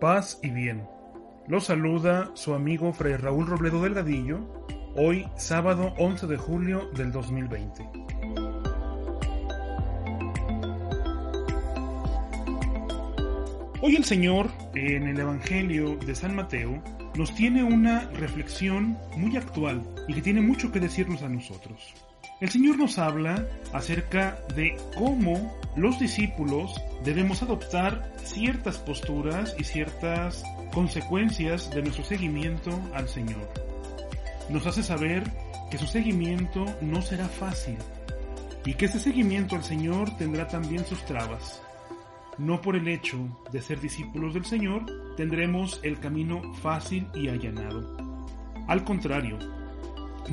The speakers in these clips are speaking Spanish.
Paz y bien. Lo saluda su amigo Fray Raúl Robledo Delgadillo, hoy sábado 11 de julio del 2020. Hoy el Señor, en el Evangelio de San Mateo, nos tiene una reflexión muy actual y que tiene mucho que decirnos a nosotros. El Señor nos habla acerca de cómo los discípulos debemos adoptar ciertas posturas y ciertas consecuencias de nuestro seguimiento al Señor. Nos hace saber que su seguimiento no será fácil y que ese seguimiento al Señor tendrá también sus trabas. No por el hecho de ser discípulos del Señor tendremos el camino fácil y allanado. Al contrario,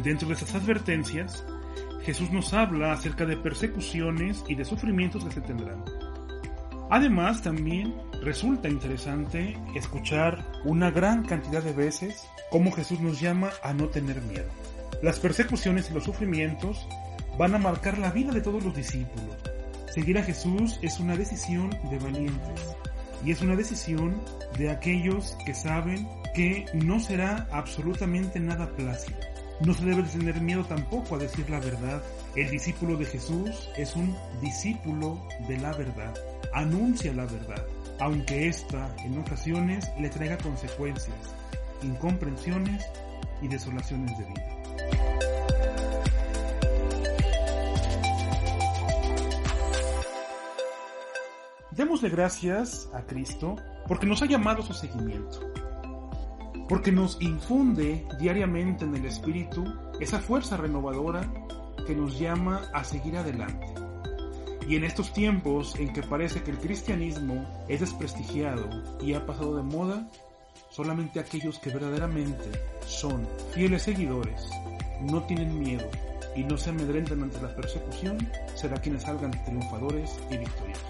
dentro de esas advertencias, Jesús nos habla acerca de persecuciones y de sufrimientos que se tendrán. Además, también resulta interesante escuchar una gran cantidad de veces cómo Jesús nos llama a no tener miedo. Las persecuciones y los sufrimientos van a marcar la vida de todos los discípulos. Seguir a Jesús es una decisión de valientes y es una decisión de aquellos que saben que no será absolutamente nada plácido. No se debe tener miedo tampoco a decir la verdad. El discípulo de Jesús es un discípulo de la verdad. Anuncia la verdad, aunque ésta en ocasiones le traiga consecuencias, incomprensiones y desolaciones de vida. Démosle gracias a Cristo porque nos ha llamado a su seguimiento porque nos infunde diariamente en el Espíritu esa fuerza renovadora que nos llama a seguir adelante. Y en estos tiempos en que parece que el cristianismo es desprestigiado y ha pasado de moda, solamente aquellos que verdaderamente son fieles seguidores, no tienen miedo y no se amedrentan ante la persecución, será quienes salgan triunfadores y victoriosos.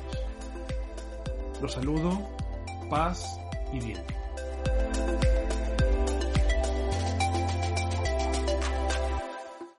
Los saludo, paz y bien.